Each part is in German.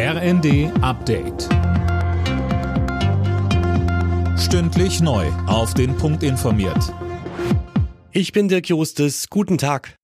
RND Update. Stündlich neu. Auf den Punkt informiert. Ich bin Dirk Jostes. Guten Tag.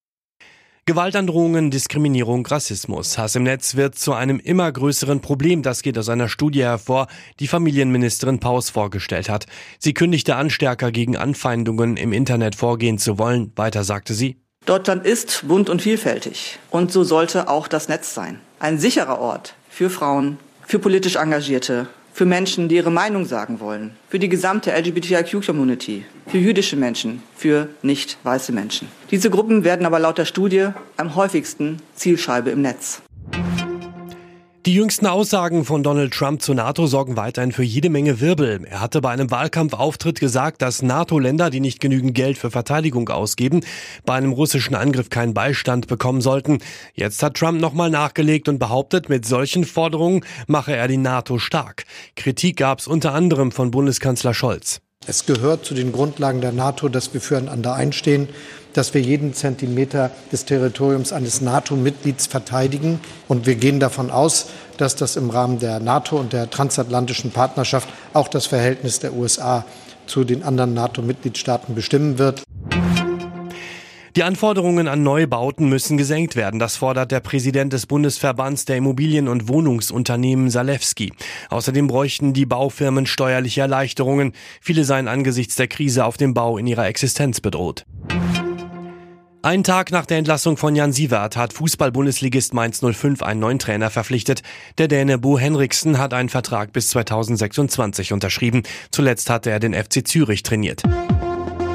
Gewaltandrohungen, Diskriminierung, Rassismus. Hass im Netz wird zu einem immer größeren Problem. Das geht aus einer Studie hervor, die Familienministerin Paus vorgestellt hat. Sie kündigte an, stärker gegen Anfeindungen im Internet vorgehen zu wollen. Weiter sagte sie. Deutschland ist bunt und vielfältig. Und so sollte auch das Netz sein. Ein sicherer Ort für Frauen, für politisch Engagierte, für Menschen, die ihre Meinung sagen wollen, für die gesamte LGBTIQ-Community, für jüdische Menschen, für nicht weiße Menschen. Diese Gruppen werden aber laut der Studie am häufigsten Zielscheibe im Netz. Die jüngsten Aussagen von Donald Trump zur NATO sorgen weiterhin für jede Menge Wirbel. Er hatte bei einem Wahlkampfauftritt gesagt, dass NATO-Länder, die nicht genügend Geld für Verteidigung ausgeben, bei einem russischen Angriff keinen Beistand bekommen sollten. Jetzt hat Trump nochmal nachgelegt und behauptet, mit solchen Forderungen mache er die NATO stark. Kritik gab es unter anderem von Bundeskanzler Scholz. Es gehört zu den Grundlagen der NATO, dass wir füreinander einstehen, dass wir jeden Zentimeter des Territoriums eines NATO-Mitglieds verteidigen. Und wir gehen davon aus, dass das im Rahmen der NATO und der transatlantischen Partnerschaft auch das Verhältnis der USA zu den anderen NATO-Mitgliedstaaten bestimmen wird. Die Anforderungen an Neubauten müssen gesenkt werden. Das fordert der Präsident des Bundesverbands der Immobilien- und Wohnungsunternehmen Salewski. Außerdem bräuchten die Baufirmen steuerliche Erleichterungen. Viele seien angesichts der Krise auf dem Bau in ihrer Existenz bedroht. Ein Tag nach der Entlassung von Jan Sievert hat Fußball-Bundesligist Mainz 05 einen neuen Trainer verpflichtet. Der Däne Bo Henriksen hat einen Vertrag bis 2026 unterschrieben. Zuletzt hatte er den FC Zürich trainiert.